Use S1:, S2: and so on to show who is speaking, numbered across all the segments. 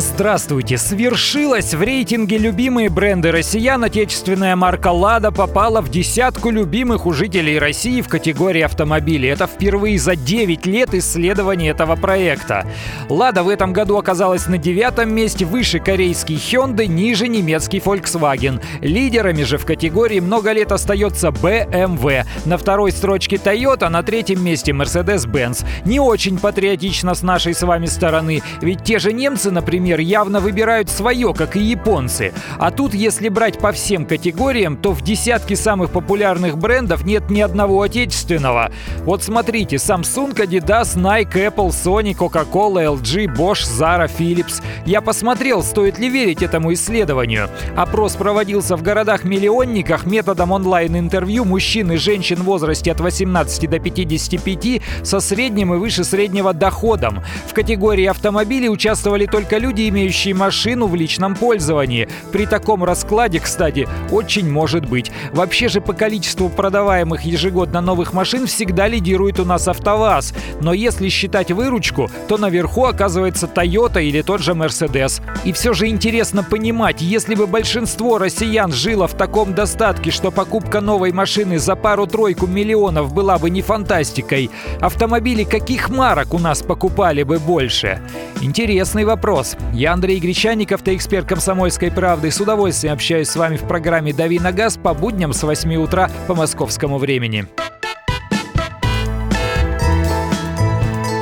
S1: Здравствуйте! Свершилось! В рейтинге «Любимые бренды россиян» отечественная марка «Лада» попала в десятку любимых у жителей России в категории автомобилей. Это впервые за 9 лет исследования этого проекта. «Лада» в этом году оказалась на девятом месте, выше корейский Hyundai, ниже немецкий Volkswagen. Лидерами же в категории много лет остается BMW. На второй строчке Toyota, на третьем месте Mercedes-Benz. Не очень патриотично с нашей с вами стороны, ведь те же немцы, например, например, явно выбирают свое, как и японцы. А тут, если брать по всем категориям, то в десятке самых популярных брендов нет ни одного отечественного. Вот смотрите, Samsung, Adidas, Nike, Apple, Sony, Coca-Cola, LG, Bosch, Zara, Philips. Я посмотрел, стоит ли верить этому исследованию. Опрос проводился в городах-миллионниках методом онлайн-интервью мужчин и женщин в возрасте от 18 до 55 со средним и выше среднего доходом. В категории автомобилей участвовали только люди, люди, имеющие машину в личном пользовании. При таком раскладе, кстати, очень может быть. Вообще же по количеству продаваемых ежегодно новых машин всегда лидирует у нас АвтоВАЗ. Но если считать выручку, то наверху оказывается Toyota или тот же Mercedes. И все же интересно понимать, если бы большинство россиян жило в таком достатке, что покупка новой машины за пару-тройку миллионов была бы не фантастикой, автомобили каких марок у нас покупали бы больше? Интересный вопрос. Я Андрей Гречаник, автоэксперт «Комсомольской правды». С удовольствием общаюсь с вами в программе «Дави на газ» по будням с 8 утра по московскому времени.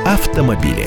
S2: Автомобили.